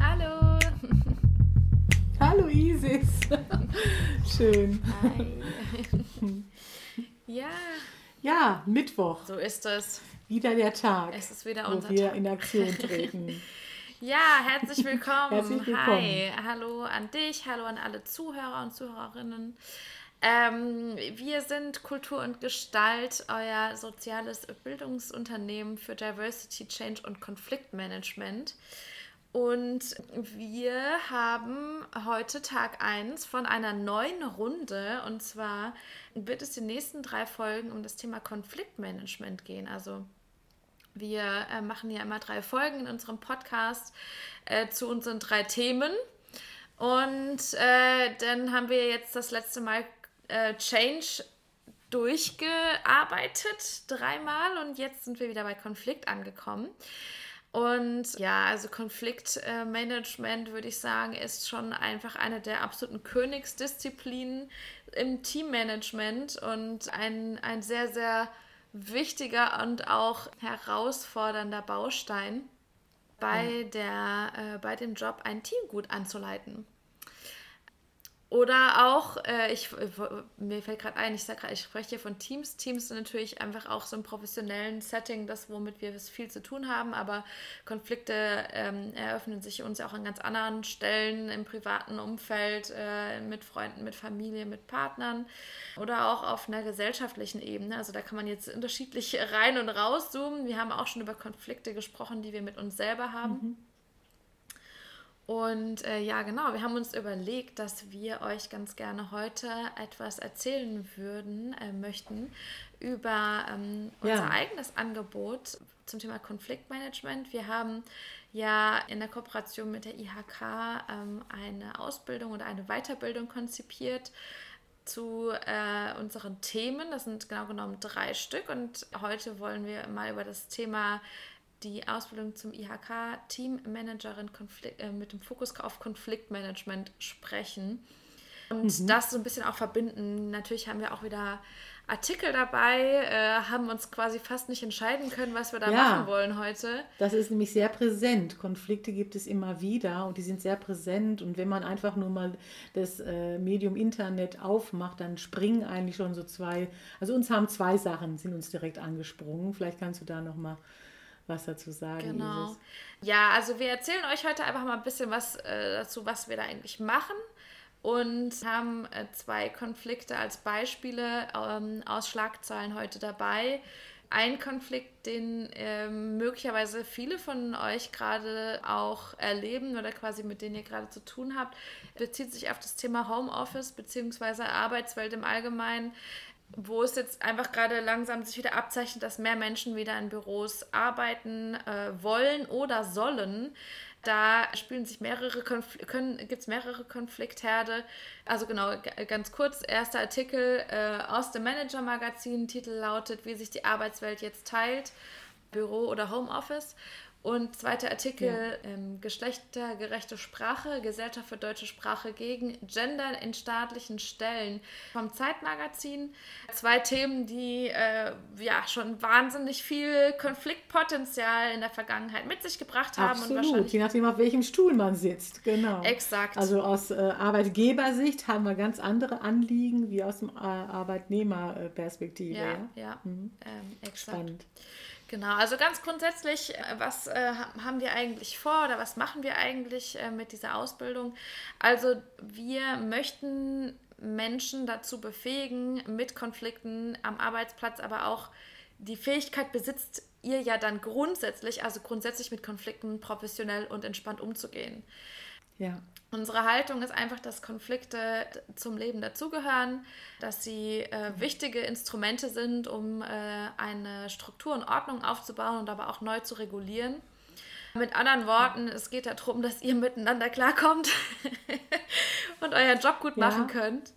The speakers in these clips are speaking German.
Hallo. Hallo Isis. Schön. Hi. ja. Ja, Mittwoch. So ist es. Wieder der Tag. Es ist wieder wo unser wir Tag. in Aktion treten. Ja, herzlich willkommen. Herzlich willkommen. Hi, hallo an dich, hallo an alle Zuhörer und Zuhörerinnen. Ähm, wir sind Kultur und Gestalt, euer soziales Bildungsunternehmen für Diversity, Change und Konfliktmanagement. Und wir haben heute Tag 1 von einer neuen Runde. Und zwar wird es die nächsten drei Folgen um das Thema Konfliktmanagement gehen. Also wir äh, machen ja immer drei Folgen in unserem Podcast äh, zu unseren drei Themen. Und äh, dann haben wir jetzt das letzte Mal äh, Change durchgearbeitet, dreimal. Und jetzt sind wir wieder bei Konflikt angekommen. Und ja, also Konfliktmanagement würde ich sagen, ist schon einfach eine der absoluten Königsdisziplinen im Teammanagement und ein, ein sehr, sehr wichtiger und auch herausfordernder Baustein bei, der, äh, bei dem Job, ein Team gut anzuleiten. Oder auch, äh, ich, mir fällt gerade ein, ich sage ich spreche hier von Teams. Teams sind natürlich einfach auch so im professionellen Setting, das womit wir viel zu tun haben, aber Konflikte ähm, eröffnen sich uns ja auch an ganz anderen Stellen im privaten Umfeld, äh, mit Freunden, mit Familie, mit Partnern oder auch auf einer gesellschaftlichen Ebene. Also da kann man jetzt unterschiedlich rein und rauszoomen. Wir haben auch schon über Konflikte gesprochen, die wir mit uns selber haben. Mhm. Und äh, ja, genau, wir haben uns überlegt, dass wir euch ganz gerne heute etwas erzählen würden, äh, möchten über ähm, unser Ja. eigenes Angebot zum Thema Konfliktmanagement. Wir haben ja in der Kooperation mit der IHK ähm, eine Ausbildung oder eine Weiterbildung konzipiert zu äh, unseren Themen. Das sind genau genommen drei Stück und heute wollen wir mal über das Thema die Ausbildung zum IHK Teammanagerin Konflikt, äh, mit dem Fokus auf Konfliktmanagement sprechen und das so ein bisschen auch verbinden. Natürlich haben wir auch wieder Artikel dabei, äh, haben uns quasi fast nicht entscheiden können, was wir da Ja. machen wollen heute. Das ist nämlich sehr präsent. Konflikte gibt es immer wieder und die sind sehr präsent. Und wenn man einfach nur mal das äh, Medium Internet aufmacht, dann springen eigentlich schon so zwei. Also uns haben zwei Sachen, sind uns direkt angesprungen. Vielleicht kannst du da noch mal was dazu sagen. Genau. Isis. Ja, also wir erzählen euch heute einfach mal ein bisschen was äh, dazu, was wir da eigentlich machen und haben äh, zwei Konflikte als Beispiele ähm, aus Schlagzeilen heute dabei. Ein Konflikt, den ähm, möglicherweise viele von euch gerade auch erleben oder quasi mit denen ihr gerade zu tun habt, bezieht sich auf das Thema Homeoffice bzw. Arbeitswelt im Allgemeinen wo es jetzt einfach gerade langsam sich wieder abzeichnet, dass mehr Menschen wieder in Büros arbeiten äh, wollen oder sollen. Da spielen sich mehrere gibt es mehrere Konfliktherde. Also genau, ganz kurz, erster Artikel äh, aus dem Manager-Magazin, Titel lautet, wie sich die Arbeitswelt jetzt teilt, Büro oder Homeoffice. Und zweiter Artikel, ähm, geschlechtergerechte Sprache, Gesellschaft für deutsche Sprache gegen Gender in staatlichen Stellen vom Zeitmagazin. Zwei Themen, die äh, ja schon wahnsinnig viel Konfliktpotenzial in der Vergangenheit mit sich gebracht haben Absolut, wahrscheinlich je nachdem, auf welchem Stuhl man sitzt. Genau. exakt. Also aus äh, Arbeitgebersicht haben wir ganz andere Anliegen wie aus dem äh, Arbeitnehmerperspektive. ja, Ja, ja, ähm, exakt. Spannend. Genau, also ganz grundsätzlich, äh, was äh, ha- haben wir eigentlich vor oder was machen wir eigentlich äh, mit dieser Ausbildung? Also wir möchten Menschen dazu befähigen, mit Konflikten am Arbeitsplatz, aber auch die Fähigkeit besitzt ihr ja dann grundsätzlich, also grundsätzlich mit Konflikten professionell und entspannt umzugehen. Ja. Unsere Haltung ist einfach, dass Konflikte zum Leben dazugehören, dass sie äh, wichtige Instrumente sind, um äh, eine Struktur und Ordnung aufzubauen und aber auch neu zu regulieren. Mit anderen Worten, es geht darum, dass ihr miteinander klarkommt und euren Job gut machen ja. könnt.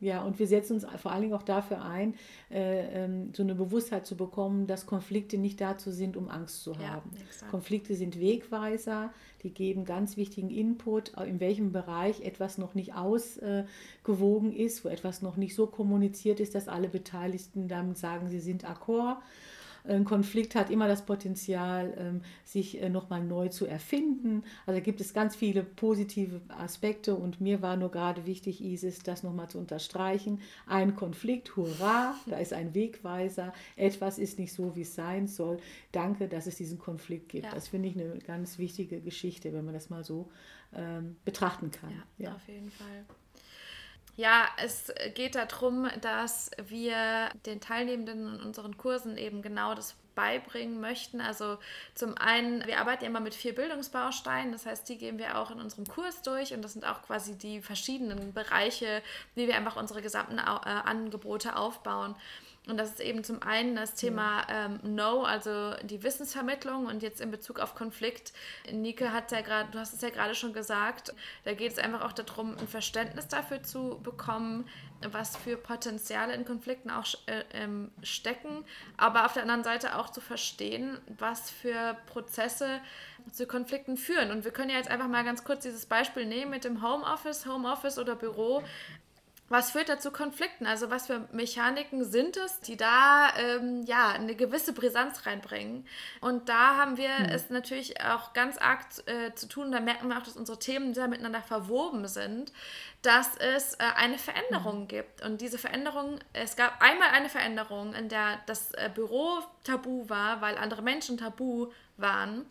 Ja, und wir setzen uns vor allen Dingen auch dafür ein, äh, ähm, so eine Bewusstheit zu bekommen, dass Konflikte nicht dazu sind, um Angst zu haben. Ja, Konflikte sind Wegweiser, die geben ganz wichtigen Input, in welchem Bereich etwas noch nicht ausgewogen ist, wo etwas noch nicht so kommuniziert ist, dass alle Beteiligten damit sagen, sie sind d'accord. Ein Konflikt hat immer das Potenzial, ähm, sich äh, nochmal neu zu erfinden. Also gibt es ganz viele positive Aspekte und mir war nur gerade wichtig, Isis, das nochmal zu unterstreichen. Ein Konflikt, hurra, da ist ein Wegweiser, etwas ist nicht so, wie es sein soll. Danke, dass es diesen Konflikt gibt. Ja. Das finde ich eine ganz wichtige Geschichte, wenn man das mal so ähm, betrachten kann. Ja, ja, auf jeden Fall. Ja, es geht darum, dass wir den Teilnehmenden in unseren Kursen eben genau das beibringen möchten. Also zum einen, wir arbeiten immer mit vier Bildungsbausteinen, das heißt, die gehen wir auch in unserem Kurs durch und das sind auch quasi die verschiedenen Bereiche, wie wir einfach unsere gesamten äh, Angebote aufbauen. Und das ist eben zum einen das Thema ähm, No, also die Wissensvermittlung und jetzt in Bezug auf Konflikt. Nike hat ja gerade, du hast es ja gerade schon gesagt, da geht es einfach auch darum, ein Verständnis dafür zu bekommen, was für Potenziale in Konflikten auch äh, ähm, stecken, aber auf der anderen Seite auch zu verstehen, was für Prozesse zu Konflikten führen. Und wir können ja jetzt einfach mal ganz kurz dieses Beispiel nehmen mit dem Homeoffice, Homeoffice oder Büro was führt da zu Konflikten? Also was für Mechaniken sind es, die da ähm, ja eine gewisse Brisanz reinbringen? Und da haben wir hm. es natürlich auch ganz arg äh, zu tun. Da merken wir auch, dass unsere Themen sehr miteinander verwoben sind, dass es äh, eine Veränderung hm. gibt. Und diese Veränderung, es gab einmal eine Veränderung, in der das äh, Büro tabu war, weil andere Menschen tabu waren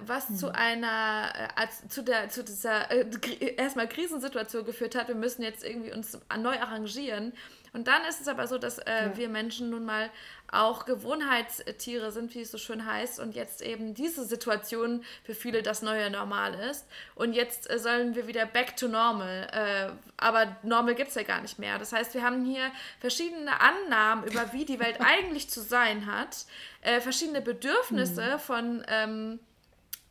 was mhm. zu einer, äh, zu, der, zu dieser äh, erstmal Krisensituation geführt hat. Wir müssen jetzt irgendwie uns neu arrangieren. Und dann ist es aber so, dass äh, ja. wir Menschen nun mal auch Gewohnheitstiere sind, wie es so schön heißt, und jetzt eben diese Situation für viele das neue Normal ist. Und jetzt äh, sollen wir wieder back to normal. Äh, aber normal gibt es ja gar nicht mehr. Das heißt, wir haben hier verschiedene Annahmen über, wie die Welt eigentlich zu sein hat, äh, verschiedene Bedürfnisse mhm. von. Ähm,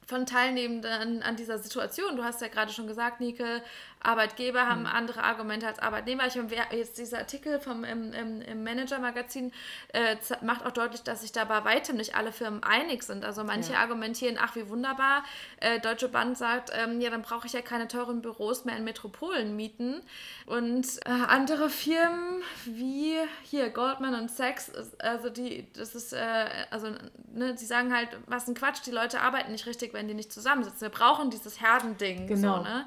von Teilnehmenden an dieser Situation. Du hast ja gerade schon gesagt, Nike, Arbeitgeber haben mhm. andere Argumente als Arbeitnehmer. Ich meine, jetzt dieser Artikel vom im, im, im Manager-Magazin äh, macht auch deutlich, dass sich da bei weitem nicht alle Firmen einig sind. Also manche ja. argumentieren, ach wie wunderbar, äh, Deutsche Bank sagt, ähm, ja, dann brauche ich ja keine teuren Büros mehr in Metropolen mieten. Und äh, andere Firmen wie hier Goldman und Sachs, also die, das ist, äh, also, ne, die sagen halt, was ein Quatsch, die Leute arbeiten nicht richtig, wenn die nicht zusammensitzen. Wir brauchen dieses Herdending. Genau. So, ne?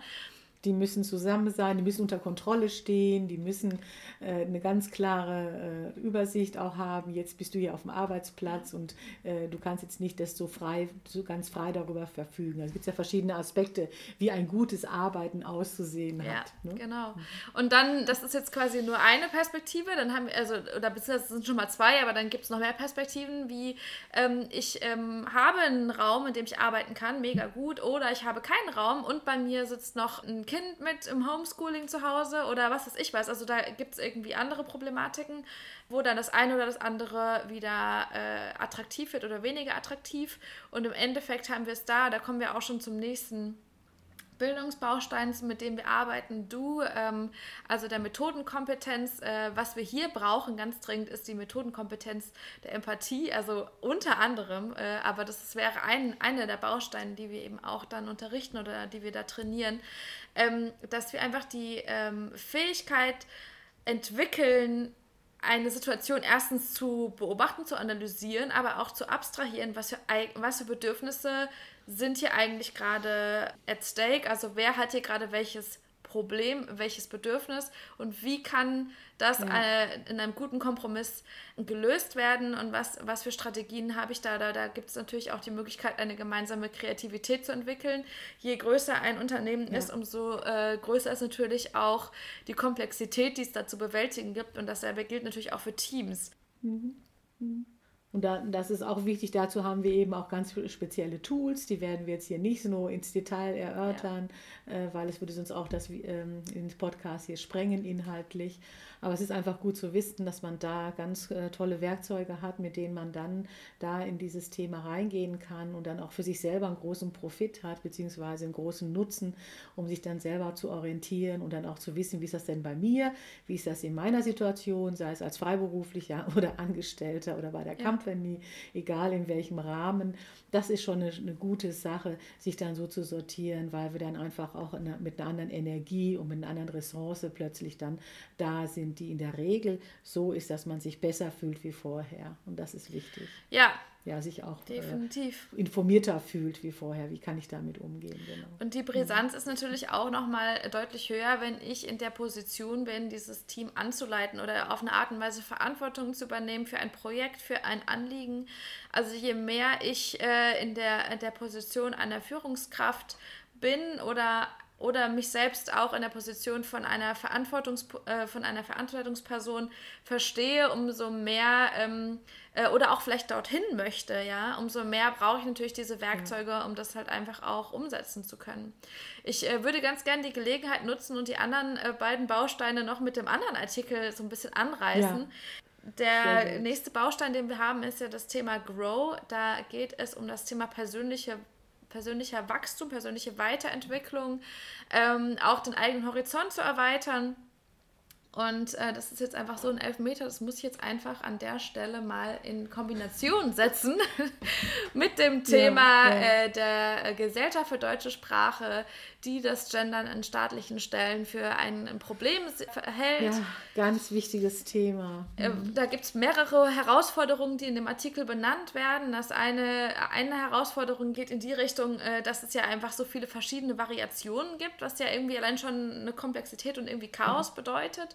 Die müssen zusammen sein, die müssen unter Kontrolle stehen, die müssen äh, eine ganz klare äh, Übersicht auch haben. Jetzt bist du hier auf dem Arbeitsplatz und äh, du kannst jetzt nicht das so frei, so ganz frei darüber verfügen. Also es gibt ja verschiedene Aspekte, wie ein gutes Arbeiten auszusehen ja, hat. Ne? Genau. Und dann, das ist jetzt quasi nur eine Perspektive, dann haben wir, also, oder beziehungsweise sind schon mal zwei, aber dann gibt es noch mehr Perspektiven, wie ähm, ich ähm, habe einen Raum, in dem ich arbeiten kann, mega gut, oder ich habe keinen Raum und bei mir sitzt noch ein Kind mit im Homeschooling zu Hause oder was weiß ich was. Also da gibt es irgendwie andere Problematiken, wo dann das eine oder das andere wieder äh, attraktiv wird oder weniger attraktiv. Und im Endeffekt haben wir es da, da kommen wir auch schon zum nächsten Bildungsbaustein, mit dem wir arbeiten, du, ähm, also der Methodenkompetenz. Äh, was wir hier brauchen, ganz dringend, ist die Methodenkompetenz der Empathie, also unter anderem, äh, aber das wäre ein, einer der Bausteine, die wir eben auch dann unterrichten oder die wir da trainieren, ähm, dass wir einfach die ähm, Fähigkeit entwickeln, eine Situation erstens zu beobachten, zu analysieren, aber auch zu abstrahieren, was für, was für Bedürfnisse sind hier eigentlich gerade at stake? Also wer hat hier gerade welches Problem, welches Bedürfnis und wie kann das ja. äh, in einem guten Kompromiss gelöst werden und was, was für Strategien habe ich da? Da, da gibt es natürlich auch die Möglichkeit, eine gemeinsame Kreativität zu entwickeln. Je größer ein Unternehmen ja. ist, umso äh, größer ist natürlich auch die Komplexität, die es da zu bewältigen gibt und dasselbe gilt natürlich auch für Teams. Mhm. Mhm. Und da, das ist auch wichtig, dazu haben wir eben auch ganz spezielle Tools, die werden wir jetzt hier nicht so ins Detail erörtern, ja. äh, weil es würde sonst auch das ähm, ins Podcast hier sprengen inhaltlich. Aber es ist einfach gut zu wissen, dass man da ganz äh, tolle Werkzeuge hat, mit denen man dann da in dieses Thema reingehen kann und dann auch für sich selber einen großen Profit hat, beziehungsweise einen großen Nutzen, um sich dann selber zu orientieren und dann auch zu wissen, wie ist das denn bei mir, wie ist das in meiner Situation, sei es als Freiberuflicher oder Angestellter oder bei der ja. Company, egal in welchem Rahmen. Das ist schon eine, eine, gute Sache, sich dann so zu sortieren, weil wir dann einfach auch eine, mit einer anderen Energie und mit einer anderen Ressource plötzlich dann da sind, die in der Regel so ist, dass man sich besser fühlt wie vorher. Und das ist wichtig. Ja. Ja, sich auch Definitiv. Äh, informierter fühlt wie vorher. Wie kann ich damit umgehen? Genau. Und die Brisanz mhm. ist natürlich auch nochmal deutlich höher, wenn ich in der Position bin, dieses Team anzuleiten oder auf eine Art und Weise Verantwortung zu übernehmen für ein Projekt, für ein Anliegen. Also je mehr ich äh, in, der, in der Position einer Führungskraft bin oder oder mich selbst auch in der Position von einer, Verantwortungs äh, von einer Verantwortungsperson verstehe, umso mehr ähm, äh, oder auch vielleicht dorthin möchte, ja, umso mehr brauche ich natürlich diese Werkzeuge, um das halt einfach auch umsetzen zu können. Ich äh, würde ganz gerne die Gelegenheit nutzen und die anderen äh, beiden Bausteine noch mit dem anderen Artikel so ein bisschen anreißen. Ja. Der nächste Baustein, den wir haben, ist ja das Thema Grow. Da geht es um das Thema persönliche persönlicher Wachstum, persönliche Weiterentwicklung, ähm, auch den eigenen Horizont zu erweitern. Und äh, das ist jetzt einfach so ein Elfmeter, das muss ich jetzt einfach an der Stelle mal in Kombination setzen mit dem Thema ja, ja. Äh, der Gesellschaft für deutsche Sprache, die das Gendern an staatlichen Stellen für ein Problem hält. Ja, ganz wichtiges Thema. Äh, mhm. Da gibt es mehrere Herausforderungen, die in dem Artikel benannt werden. Das eine, eine Herausforderung geht in die Richtung, äh, dass es ja einfach so viele verschiedene Variationen gibt, was ja irgendwie allein schon eine Komplexität und irgendwie Chaos mhm. bedeutet.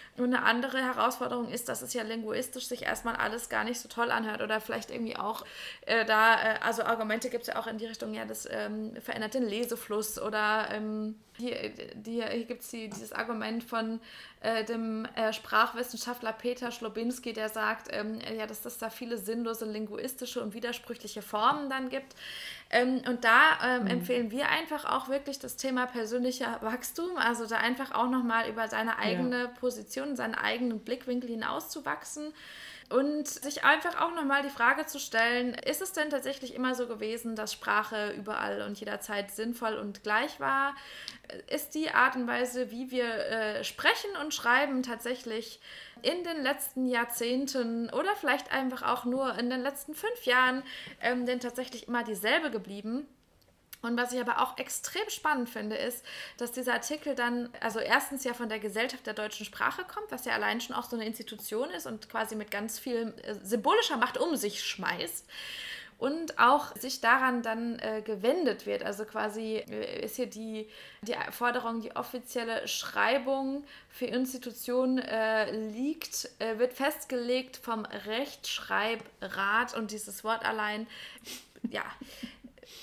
Und eine andere Herausforderung ist, dass es ja linguistisch sich erstmal alles gar nicht so toll anhört oder vielleicht irgendwie auch äh, da, äh, also Argumente gibt es ja auch in die Richtung, ja, das ähm, verändert den Lesefluss oder ähm, hier, die, hier gibt es die, dieses Argument von äh, dem äh, Sprachwissenschaftler Peter Schlobinski, der sagt, ähm, ja, dass es da viele sinnlose linguistische und widersprüchliche Formen dann gibt. Ähm, und da ähm, mhm. empfehlen wir einfach auch wirklich das Thema persönlicher Wachstum, also da einfach auch nochmal über seine eigene ja. Position, seinen eigenen Blickwinkel hinauszuwachsen und sich einfach auch nochmal die Frage zu stellen, ist es denn tatsächlich immer so gewesen, dass Sprache überall und jederzeit sinnvoll und gleich war? Ist die Art und Weise, wie wir äh, sprechen und schreiben, tatsächlich in den letzten Jahrzehnten oder vielleicht einfach auch nur in den letzten fünf Jahren ähm, denn tatsächlich immer dieselbe geblieben? Und was ich aber auch extrem spannend finde, ist, dass dieser Artikel dann, also erstens ja von der Gesellschaft der deutschen Sprache kommt, was ja allein schon auch so eine Institution ist und quasi mit ganz viel äh, symbolischer Macht um sich schmeißt. Und auch sich daran dann äh, gewendet wird. Also quasi äh, ist hier die, die Forderung, die offizielle Schreibung für Institutionen äh, liegt, äh, wird festgelegt vom Rechtschreibrat und dieses Wort allein, ja,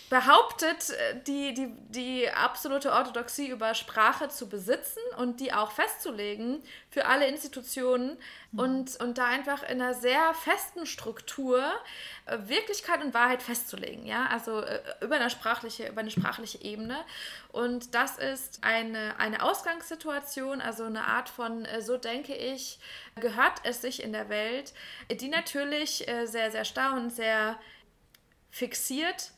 behauptet, äh, die, die, die absolute Orthodoxie über Sprache zu besitzen und die auch festzulegen für alle Institutionen mhm. und, und da einfach in einer sehr festen Struktur äh, Wirklichkeit und Wahrheit festzulegen, ja, also äh, über eine sprachliche, über eine sprachliche Ebene. Und das ist eine, eine Ausgangssituation, also eine Art von, so denke ich, gehört es sich in der Welt, die natürlich sehr, sehr starr und sehr fixiert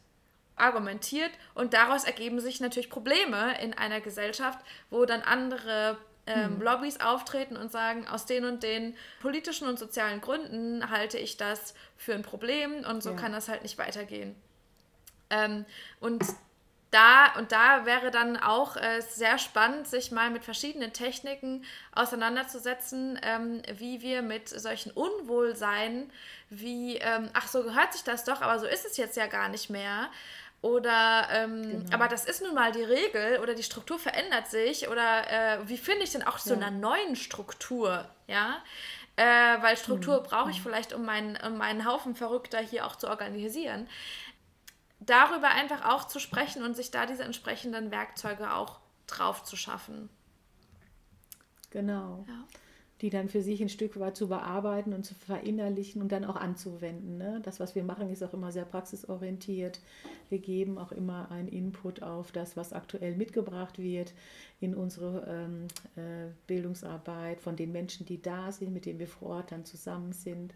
argumentiert und daraus ergeben sich natürlich Probleme in einer Gesellschaft, wo dann andere ähm, hm. Lobbys auftreten und sagen, aus den und den politischen und sozialen Gründen halte ich das für ein Problem und so ja. kann das halt nicht weitergehen. Ähm, und da und da wäre dann auch äh, sehr spannend, sich mal mit verschiedenen Techniken auseinanderzusetzen, ähm, wie wir mit solchen Unwohlsein, wie, ähm, ach so gehört sich das doch, aber so ist es jetzt ja gar nicht mehr, oder, ähm, genau. aber das ist nun mal die Regel oder die Struktur verändert sich oder äh, wie finde ich denn auch so ja. einer neuen Struktur, ja? Äh, weil Struktur mhm. brauche ich mhm. vielleicht, um meinen, um meinen Haufen Verrückter hier auch zu organisieren. Darüber einfach auch zu sprechen und sich da diese entsprechenden Werkzeuge auch drauf zu schaffen. Genau. Ja. Die dann für sich ein Stück weit zu bearbeiten und zu verinnerlichen und dann auch anzuwenden. Ne? Das, was wir machen, ist auch immer sehr praxisorientiert. Wir geben auch immer einen Input auf das, was aktuell mitgebracht wird in unsere ähm, äh, Bildungsarbeit von den Menschen, die da sind, mit denen wir vor Ort dann zusammen sind.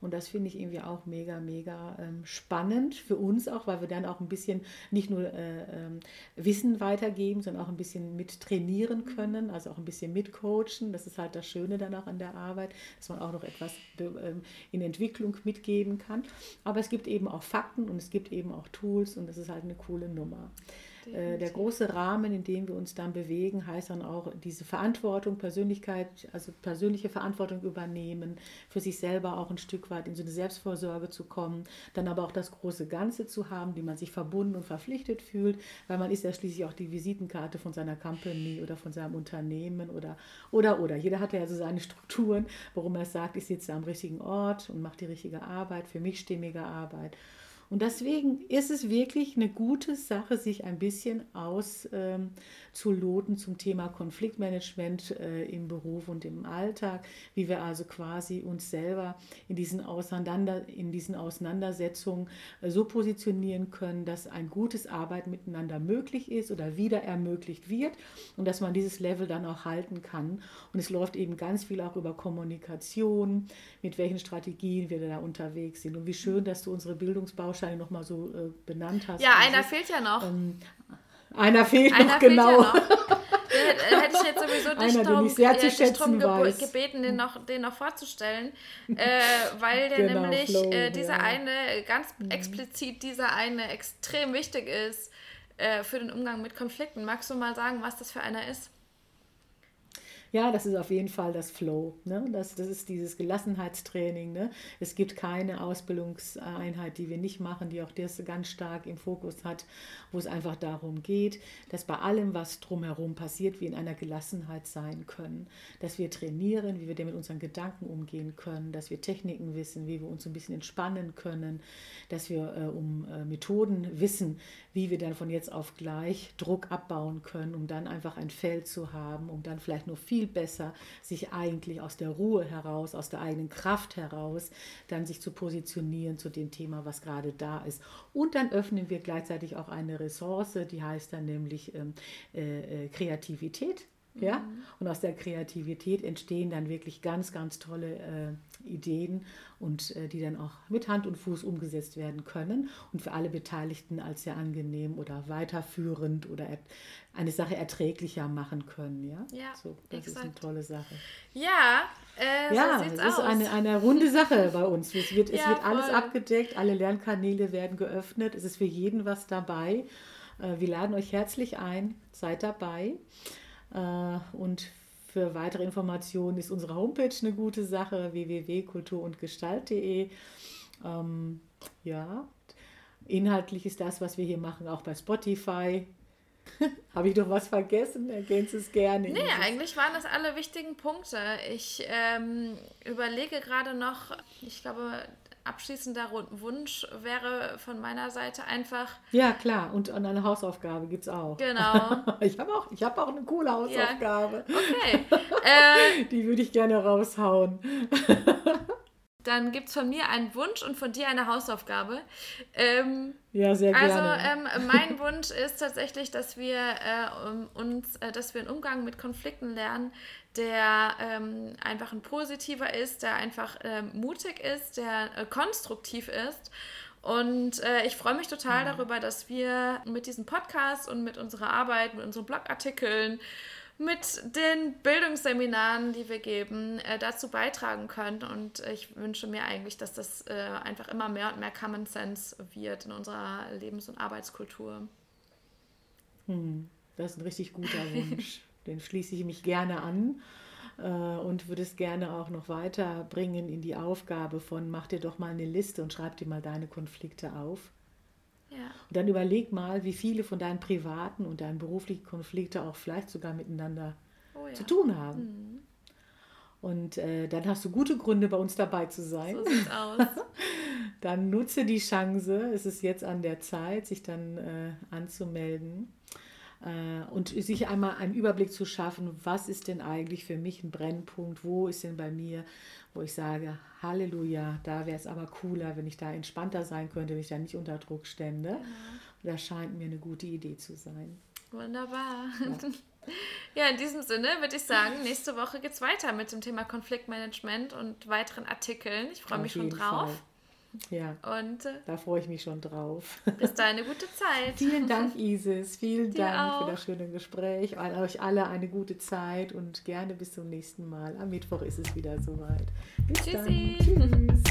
Und das finde ich irgendwie auch mega, mega ähm, spannend für uns auch, weil wir dann auch ein bisschen nicht nur äh, äh, Wissen weitergeben, sondern auch ein bisschen mit trainieren können, also auch ein bisschen mitcoachen. Das ist halt das Schöne dann auch an der Arbeit, dass man auch noch etwas ähm, in Entwicklung mitgeben kann. Aber es gibt eben auch Fakten und es gibt eben auch Tools und das ist halt eine coole Nummer. Definitiv. Äh, der große Rahmen, in dem wir uns dann bewegen, heißt dann auch diese Verantwortung, Persönlichkeit, also persönliche Verantwortung übernehmen, für sich selber auch ein Stück weit in so eine Selbstvorsorge zu kommen, dann aber auch das große Ganze zu haben, die man sich verbunden und verpflichtet fühlt, weil man ist ja schließlich auch die Visitenkarte von seiner Company oder von seinem Unternehmen oder oder oder. Jeder hat ja so seine Strukturen, warum er sagt, ich sitze am richtigen Ort und mache die richtige Arbeit, für mich stimmige Arbeit. Und deswegen ist es wirklich eine gute Sache, sich ein bisschen auszuloten ähm, zum Thema Konfliktmanagement äh, im Beruf und im Alltag, wie wir also quasi uns selber in diesen, Auseinander, in diesen Auseinandersetzungen äh, so positionieren können, dass ein gutes Arbeiten miteinander möglich ist oder wieder ermöglicht wird und dass man dieses Level dann auch halten kann. Und es läuft eben ganz viel auch über Kommunikation, mit welchen Strategien wir da unterwegs sind. Und wie schön, dass du unsere Bildungsbausteine Bausteine nochmal so äh, benannt hast. Ja, einer fehlt ja noch. Ähm, einer fehlt einer noch, genau. Ja noch. Den hätte ich jetzt sowieso dich Einer, darum, sehr zu äh, drum ge gebeten, den noch, den noch vorzustellen, äh, weil der genau, nämlich Flow, äh, dieser ja. eine, ganz mhm. explizit dieser eine extrem wichtig ist äh, für den Umgang mit Konflikten. Magst du mal sagen, was das für einer ist? Ja, das ist auf jeden Fall das Flow. Ne? Das, das ist dieses Gelassenheitstraining. Ne? Es gibt keine Ausbildungseinheit, die wir nicht machen, die auch das ganz stark im Fokus hat, wo es einfach darum geht, dass bei allem, was drumherum passiert, wir in einer Gelassenheit sein können. Dass wir trainieren, wie wir mit unseren Gedanken umgehen können, dass wir Techniken wissen, wie wir uns ein bisschen entspannen können, dass wir äh, um äh, Methoden wissen, wie wir dann von jetzt auf gleich Druck abbauen können, um dann einfach ein Feld zu haben, um dann vielleicht nur viel besser sich eigentlich aus der Ruhe heraus, aus der eigenen Kraft heraus, dann sich zu positionieren zu dem Thema, was gerade da ist. Und dann öffnen wir gleichzeitig auch eine Ressource, die heißt dann nämlich ähm, äh, äh Kreativität. Ja? Mhm. Und aus der Kreativität entstehen dann wirklich ganz, ganz tolle äh, Ideen und äh, die dann auch mit Hand und Fuß umgesetzt werden können und für alle Beteiligten als sehr angenehm oder weiterführend oder eine Sache erträglicher machen können. Ja, ja so, das exakt. ist eine tolle Sache. Ja, äh, ja, so es ist eine, eine runde Sache bei uns. Es wird, es wird alles abgedeckt, alle Lernkanäle werden geöffnet, es ist für jeden was dabei. Äh, wir laden euch herzlich ein, seid dabei. Äh, und für weitere Informationen ist unsere Homepage eine gute Sache, www.kulturundgestalt.de. Ähm, ja, inhaltlich ist das, was wir hier machen, auch bei Spotify. Habe ich doch was vergessen? Ergänze es gerne. Nee, eigentlich waren das alle wichtigen Punkte. Ich ähm, überlege gerade noch, ich glaube, abschließender Wunsch wäre von meiner Seite einfach. Ja, klar. Und eine Hausaufgabe gibt es auch. Genau. ich habe auch, hab auch eine coole Hausaufgabe. Ja. Okay. Äh, Die würde ich gerne raushauen. dann gibt es von mir einen Wunsch und von dir eine Hausaufgabe. Ähm, ja, sehr also, gerne. Also ähm, mein Wunsch ist tatsächlich, dass wir äh, uns, äh, dass wir einen Umgang mit Konflikten lernen, der ähm, einfach ein positiver ist, der einfach ähm, mutig ist, der äh, konstruktiv ist. Und äh, ich freue mich total mhm. darüber, dass wir mit diesem Podcast und mit unserer Arbeit, mit unseren Blogartikeln, mit den Bildungsseminaren, die wir geben, äh, dazu beitragen können. Und ich wünsche mir eigentlich, dass das äh, einfach immer mehr und mehr Common Sense wird in unserer Lebens- und Arbeitskultur. Hm, das ist ein richtig guter Wunsch. Den schließe ich mich gerne an äh, und würde es gerne auch noch weiterbringen in die Aufgabe von, mach dir doch mal eine Liste und schreib dir mal deine Konflikte auf. Ja. Und dann überleg mal, wie viele von deinen privaten und deinen beruflichen Konflikte auch vielleicht sogar miteinander oh ja. zu tun haben. Mhm. Und äh, dann hast du gute Gründe, bei uns dabei zu sein. So sieht's aus. dann nutze die Chance. Es ist jetzt an der Zeit, sich dann äh, anzumelden. Äh, und sich einmal einen Überblick zu schaffen, was ist denn eigentlich für mich ein Brennpunkt, wo ist denn bei mir, wo ich sage, Halleluja, da wäre es aber cooler, wenn ich da entspannter sein könnte, wenn ich da nicht unter Druck stände. Ja. Das scheint mir eine gute Idee zu sein. Wunderbar. Ja. Ja, in diesem Sinne würde ich sagen, nächste Woche geht es weiter mit dem Thema Konfliktmanagement und weiteren Artikeln. Ich freue mich schon drauf. Fall. Ja. Und äh, da freue ich mich schon drauf. Bis dahin eine gute Zeit. Vielen Dank, Isis. Vielen Dir Dank auch. für das schöne Gespräch. An euch alle eine gute Zeit und gerne bis zum nächsten Mal. Am Mittwoch ist es wieder soweit. Bis Tschüssi. dann. Tschüss.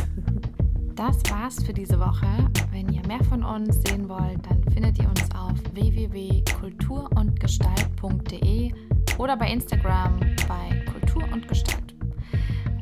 Das war's für diese Woche. Wenn ihr mehr von uns sehen wollt, dann findet ihr uns auf www.kulturundgestalt.de oder bei Instagram bei Kultur und Gestalt.